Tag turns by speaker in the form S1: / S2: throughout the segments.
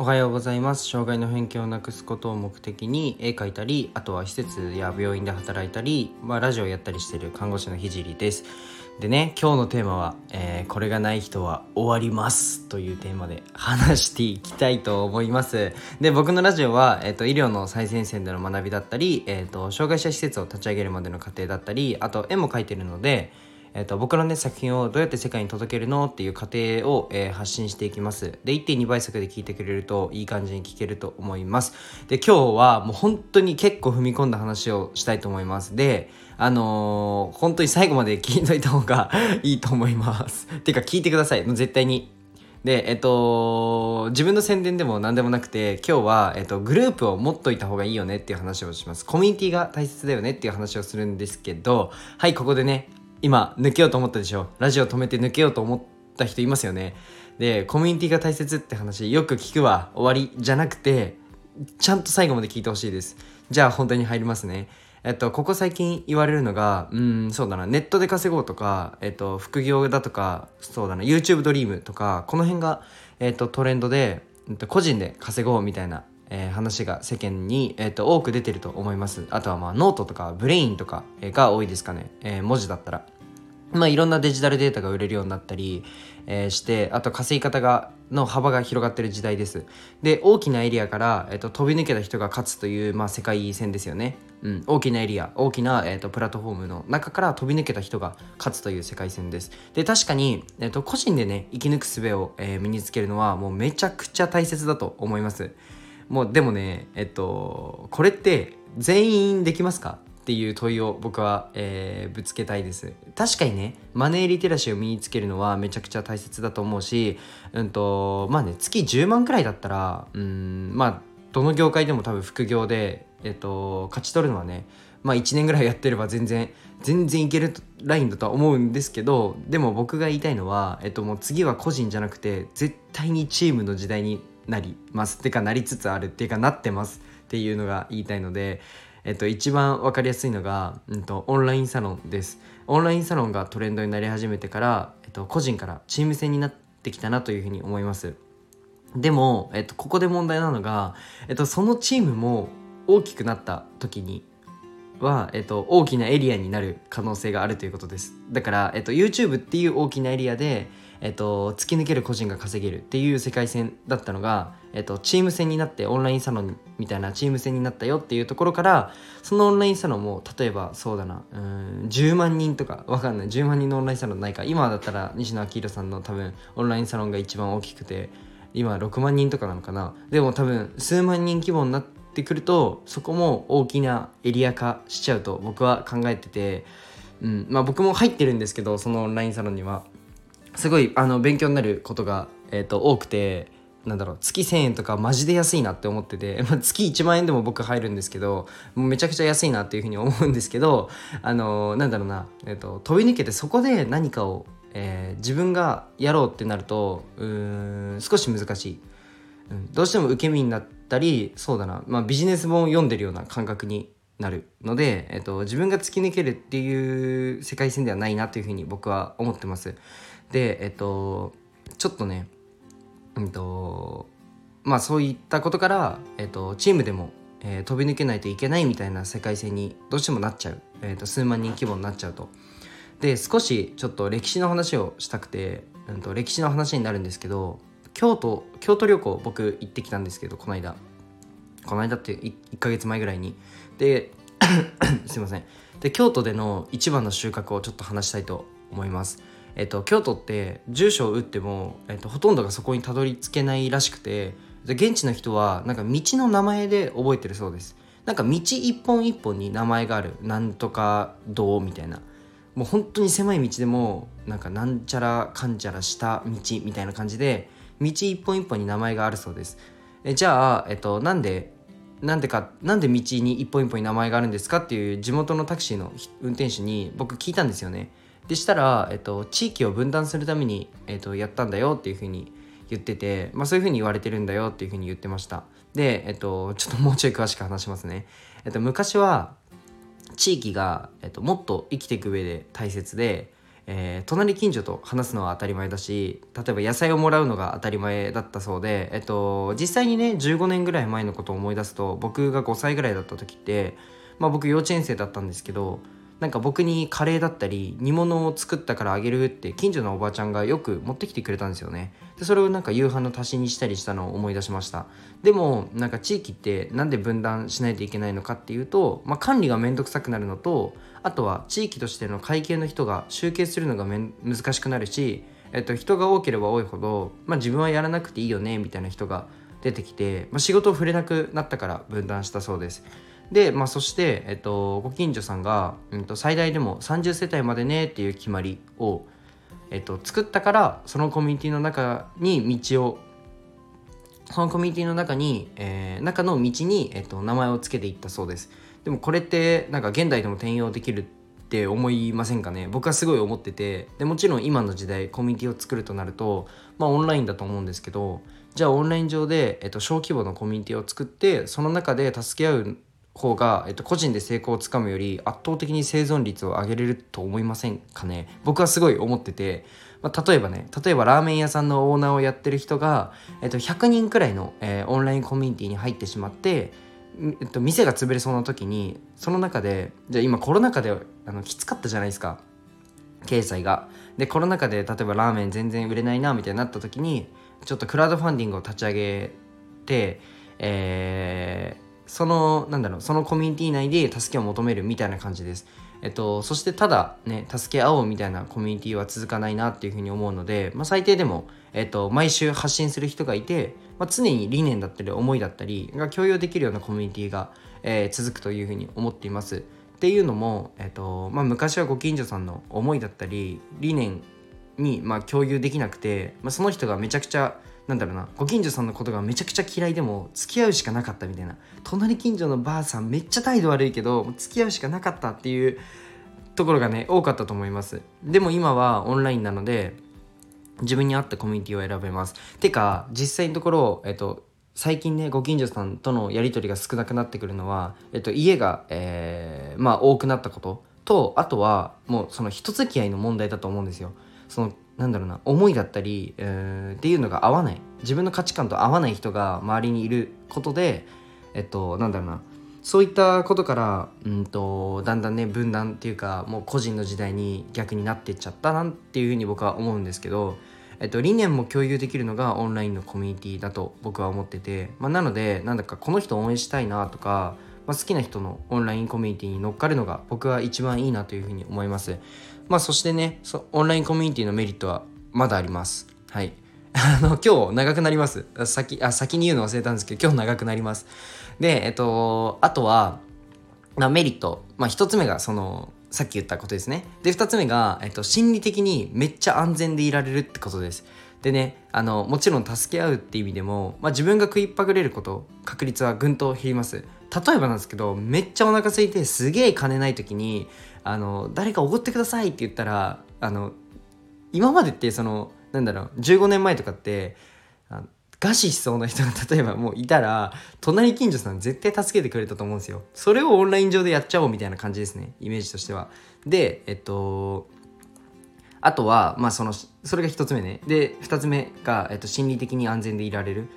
S1: おはようございます。障害の偏見をなくすことを目的に絵描いたりあとは施設や病院で働いたり、まあ、ラジオやったりしてる看護師のひじりです。でね今日のテーマは、えーこれがない人は終わります」というテーマで話していきたいと思います。で僕のラジオは、えー、と医療の最前線での学びだったり、えー、と障害者施設を立ち上げるまでの過程だったりあと絵も描いてるのでえー、と僕のね作品をどうやって世界に届けるのっていう過程を、えー発信していきます。で1.2倍速で聞いてくれるといい感じに聞けると思います。で今日はもう本当に結構踏み込んだ話をしたいと思います。であのー本当に最後まで聞いといた方がいいと思います。てか聞いてください。もう絶対に。で、えっと、自分の宣伝でも何でもなくて、今日は、えっと、グループを持っといた方がいいよねっていう話をします。コミュニティが大切だよねっていう話をするんですけど、はい、ここでね、今、抜けようと思ったでしょ？ラジオ止めて抜けようと思った人いますよね？で、コミュニティが大切って話、よく聞くわ。終わりじゃなくて、ちゃんと最後まで聞いてほしいです。じゃあ本当に入りますね。えっと、ここ最近言われるのが、うん、そうだな、ネットで稼ごうとか、えっと、副業だとか、そうだな、YouTube ドリームとか、この辺が、えっと、トレンドで、えっと、個人で稼ごうみたいな、えー話が世間に、えっと、多く出てると思います。あとは、まあ、ノートとか、 Brain とかが多いですかね。えー文字だったら。まあ、いろんなデジタルデータが売れるようになったり、えーしてあと稼ぎ方がの幅が広がってる時代ですで大きなエリアから、えっと飛び抜けた人が勝つという、まあ、世界戦ですよね、うん、大きなエリア大きな、えっとプラットフォームの中から飛び抜けた人が勝つという世界戦ですで確かに、えっと個人でね生き抜く術を、えー身につけるのはもうめちゃくちゃ大切だと思いますもうでもねえっとこれって全員できますかっていう問いを僕は、えーぶつけたいです。確かにねマネーリテラシーを身につけるのはめちゃくちゃ大切だと思うしうんとまあね月10万くらいだったらうんまあどの業界でも多分副業で、えっと、勝ち取るのはねまあ1年ぐらいやってれば全然全然いけるラインだとは思うんですけどでも僕が言いたいのは、えっと、もう次は個人じゃなくて絶対にチームの時代になります。てかなりつつあるっていうかなってますっていうのが言いたいので、えっと、一番分かりやすいのが、うん、とオンラインサロンです。オンラインサロンがトレンドになり始めてから、えっと、個人からチーム戦になってきたなというふうに思います。でも、えっと、ここで問題なのが、えっと、そのチームも大きくなった時には、えっと、大きなエリアになる可能性があるということです。だから、えっと、YouTube っていう大きなエリアで、えっと、突き抜ける個人が稼げるっていう世界線だったのが、えっと、チーム戦になってオンラインサロンみたいなチーム戦になったよっていうところからそのオンラインサロンも例えばそうだなうん10万人とかわかんない。10万人のオンラインサロンないか。今だったら西野明宏さんの多分オンラインサロンが一番大きくて今6万人とかなのかな。でも多分数万人規模になってくるとそこも大きなエリア化しちゃうと僕は考えてて、うん、まあ僕も入ってるんですけどそのオンラインサロンには。すごいあの勉強になることが、えー、と多くてなんだろう月1000円とかマジで安いなって思ってて、月1万円でも僕入るんですけどもうめちゃくちゃ安いなっていうふうに思うんですけどあのなんだろうな、えー、と飛び抜けてそこで何かを、えー自分がやろうってなるとうん少し難しい。うんどうしても受け身になったりそうだな、まあ、ビジネス本を読んでるような感覚になるので、えっと、自分が突き抜けるっていう世界線ではないなというふうに僕は思ってます。でえっとちょっとねうんとまあそういったことから、えっと、チームでも、えー飛び抜けないといけないみたいな世界線にどうしてもなっちゃう、えっと数万人規模になっちゃうと。で少しちょっと歴史の話をしたくて、うん、と歴史の話になるんですけど京都京都旅行僕行ってきたんですけどこの間。この間って1ヶ月前ぐらいに。で すいません。で京都での一番の収穫をちょっと話したいと思います。えっと京都って住所を打っても、えっと、ほとんどがそこにたどり着けないらしくて現地の人はなんか道の名前で覚えてるそうです。なんか道一本一本に名前があるなんとか道みたいな。もう本当に狭い道でもなんかなんちゃらかんちゃらした道みたいな感じで道一本一本に名前があるそうです。えじゃあ、えっと、なんでなんでかなんで道に一本一本に名前があるんですかっていう地元のタクシーの運転手に僕聞いたんですよね。でしたら、えっと、地域を分断するために、えっと、やったんだよっていうふうに言ってて、まあ、そういうふうに言われてるんだよっていうふうに言ってました。で、えっと、ちょっともうちょい詳しく話しますね、えっと、昔は地域が、えっと、もっと生きていく上で大切で、えー、隣近所と話すのは当たり前だし例えば野菜をもらうのが当たり前だったそうで、えっと、実際にね15年ぐらい前のことを思い出すと僕が5歳ぐらいだった時って、まあ、僕幼稚園生だったんですけどなんか僕にカレーだったり煮物を作ったからあげるって近所のおばあちゃんがよく持ってきてくれたんですよね。でそれをなんか夕飯の足しにしたりしたのを思い出しました。でもなんか地域ってなんで分断しないといけないのかっていうと、まあ、管理がめんどくさくなるのとあとは地域としての会計の人が集計するのが難しくなるし、えっと、人が多ければ多いほど、まあ、自分はやらなくていいよねみたいな人が出てきて、まあ、仕事を触れなくなったから分断したそうです。で、まあ、そして、えっと、ご近所さんが、うん、と最大でも30世帯までねっていう決まりを、えっと、作ったからそのコミュニティの中に道をそのコミュニティの中に、えー、中の道に、えっと、名前を付けていったそうです。でもこれってなんか現代でも転用できるって思いませんかね？僕はすごい思っててでもちろん今の時代コミュニティを作るとなるとまあオンラインだと思うんですけどじゃあオンライン上で、えっと、小規模のコミュニティを作ってその中で助け合う方が、えっと、個人で成功をつかむより圧倒的に生存率を上げれると思いませんかね？僕はすごい思ってて、まあ、例えばね例えばラーメン屋さんのオーナーをやってる人が、えっと、100人くらいの、えー、オンラインコミュニティに入ってしまってえっと、店が潰れそうな時にその中でじゃ今コロナ禍であのきつかったじゃないですか。経済が。でコロナ禍で例えばラーメン全然売れないなみたいになった時にちょっとクラウドファンディングを立ち上げて、えー、そのなんだろうそのコミュニティ内で助けを求めるみたいな感じです。えっと、そしてただね助け合おうみたいなコミュニティは続かないなっていうふうに思うので、まあ、最低でも、えっと、毎週発信する人がいて、まあ、常に理念だったり思いだったりが共有できるようなコミュニティが、えー、続くというふうに思っています。っていうのも、えっとまあ、昔はご近所さんの思いだったり理念に、まあ、共有できなくて、まあ、その人がめちゃくちゃなんだろうなご近所さんのことがめちゃくちゃ嫌いでも付き合うしかなかったみたいな。隣近所のばあさんめっちゃ態度悪いけど付き合うしかなかったっていうところがね多かったと思います。でも今はオンラインなので自分に合ったコミュニティを選べます。てか実際のところえっと最近ねご近所さんとのやり取りが少なくなってくるのは、えっと、家が、えー、まあ多くなったこととあとはもうその人付き合いの問題だと思うんですよ。そのなんだろうな思いだったり、えー、っていうのが合わない自分の価値観と合わない人が周りにいることでえっとなんだろうなそういったことからうんとだんだんね分断っていうかもう個人の時代に逆になっていっちゃったなっていうふうに僕は思うんですけど、えっと、理念も共有できるのがオンラインのコミュニティだと僕は思ってて、まあ、なのでなんだかこの人応援したいなとか、まあ、好きな人のオンラインコミュニティに乗っかるのが僕は一番いいなというふうに思います。まあそしてねそオンラインコミュニティのメリットはまだあります。はい。あの今日長くなります。先あ先に言うの忘れたんですけど今日長くなります。でえっとあとは、メリット、まあ、1つ目がそのさっき言ったことですね。で2つ目が、えっと、心理的にめっちゃ安全でいられるってことです。でねあのもちろん助け合うって意味でも、まあ、自分が食いっぱぐれること確率はぐんと減ります。例えばなんですけどめっちゃお腹空いてすげえ金ない時にあの誰かおごってくださいって言ったらあの今までってそのなんだろう15年前とかって餓死しそうな人が 例えばもういたら隣近所さん絶対助けてくれたと思うんですよ。それをオンライン上でやっちゃおうみたいな感じですねイメージとしては。でえっとあとはまあそのそれが1つ目ね。で2つ目が、えっと、心理的に安全でいられる。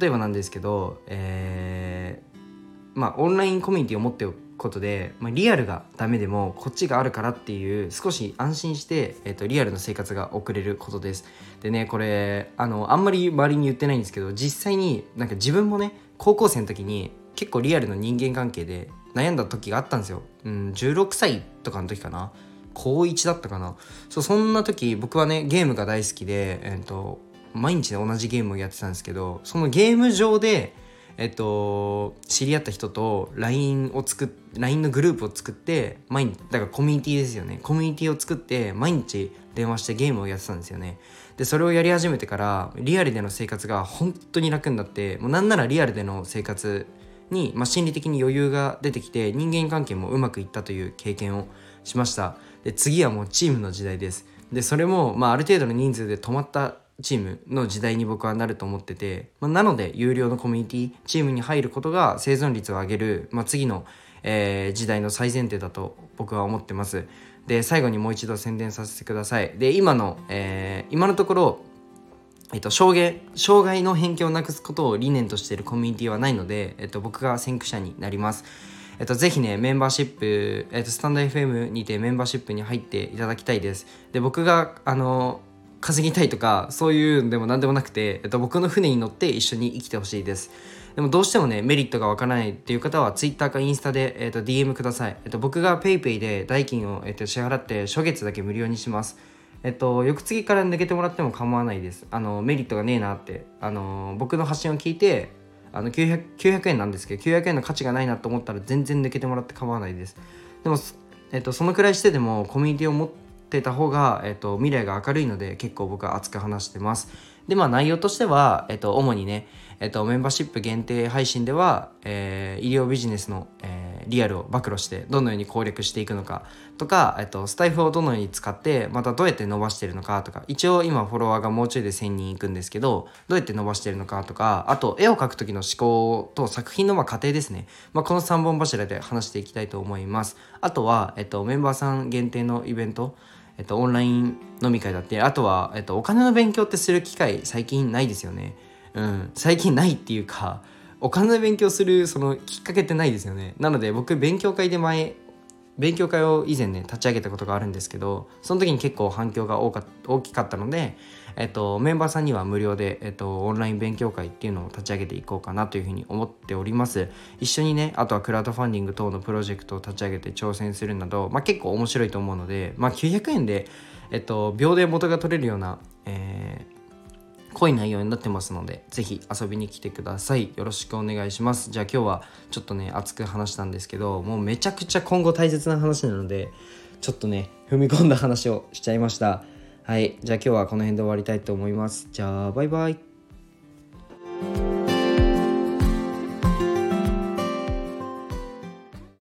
S1: 例えばなんですけどえー、まあオンラインコミュニティを持っておくことで、まあ、リアルがダメでもこっちがあるからっていう少し安心して、えーと、リアルの生活が送れることです。でねこれあのあんまり周りに言ってないんですけど実際になんか自分もね高校生の時に結構リアルの人間関係で悩んだ時があったんですよ、うん、16歳とかの時かな。高1だったかな。そうそんな時僕はねゲームが大好きで、えーと毎日同じゲームをやってたんですけどそのゲーム上でえっと、知り合った人と LINE を作っ LINE のグループを作って毎日だからコミュニティですよね。コミュニティを作って毎日電話してゲームをやってたんですよね。でそれをやり始めてからリアルでの生活が本当に楽になってもうなんならリアルでの生活に、まあ、心理的に余裕が出てきて人間関係もうまくいったという経験をしました。で次はもうチームの時代です。でそれも、まあ、ある程度の人数で止まったチームの時代に僕はなると思ってて、まあ、なので有料のコミュニティチームに入ることが生存率を上げる、まあ、次の、えー、時代の最前提だと僕は思ってます。で最後にもう一度宣伝させてください。で今の、えー、今のところえっと、障害障害の偏見をなくすことを理念としているコミュニティはないので、えっと、僕が先駆者になります。えっと、ぜひね、メンバーシップ、えっと、スタンド FM にてメンバーシップに入っていただきたいです。で、僕が、あの、稼ぎたいとか、そういうんでも何でもなくて、えっと、僕の船に乗って一緒に生きてほしいです。でもどうしてもね、メリットがわからないっていう方は、Twitter かインスタで、えっと、DM ください。えっと、僕が PayPay で代金を、えっと、支払って、初月だけ無料にします。えっと、翌月から抜けてもらっても構わないです。あの、メリットがねえなって。あの、僕の発信を聞いて、あの 900, 900円なんですけど、900円の価値がないなと思ったら全然抜けてもらって構わないです。でも、えっと、そのくらいしてでもコミュニティを持ってた方が、えっと、未来が明るいので結構僕は熱く話してます。で、まあ内容としては、えっと、主にね、えっと、メンバーシップ限定配信では、えー、医療ビジネスの、えー、リアルを暴露してどのように攻略していくのかとか、えっと、スタイフをどのように使ってまたどうやって伸ばしてるのかとか一応今フォロワーがもうちょいで1000人いくんですけどどうやって伸ばしてるのかとかあと絵を描く時の思考と作品のまあ過程ですね、まあ、この3本柱で話していきたいと思います。あとは、えっと、メンバーさん限定のイベントえっと、オンライン飲み会だってあとは、えっと、お金の勉強ってする機会最近ないですよね。うん、最近ないっていうかお金の勉強するそのきっかけってないですよね。なので僕勉強会で前勉強会を以前ね立ち上げたことがあるんですけどその時に結構反響が大か大きかったので、えっと、メンバーさんには無料で、えっと、オンライン勉強会っていうのを立ち上げていこうかなというふうに思っております。一緒にねあとはクラウドファンディング等のプロジェクトを立ち上げて挑戦するなど、まあ、結構面白いと思うので、まあ、900円で、えっと、秒で元が取れるような、えー濃い内容になってますので、ぜひ遊びに来てください。よろしくお願いします。じゃあ今日はちょっとね、熱く話したんですけど、もうめちゃくちゃ今後大切な話なので、ちょっとね、踏み込んだ話をしちゃいました。はい。じゃあ今日はこの辺で終わりたいと思います。じゃあ、バイバイ。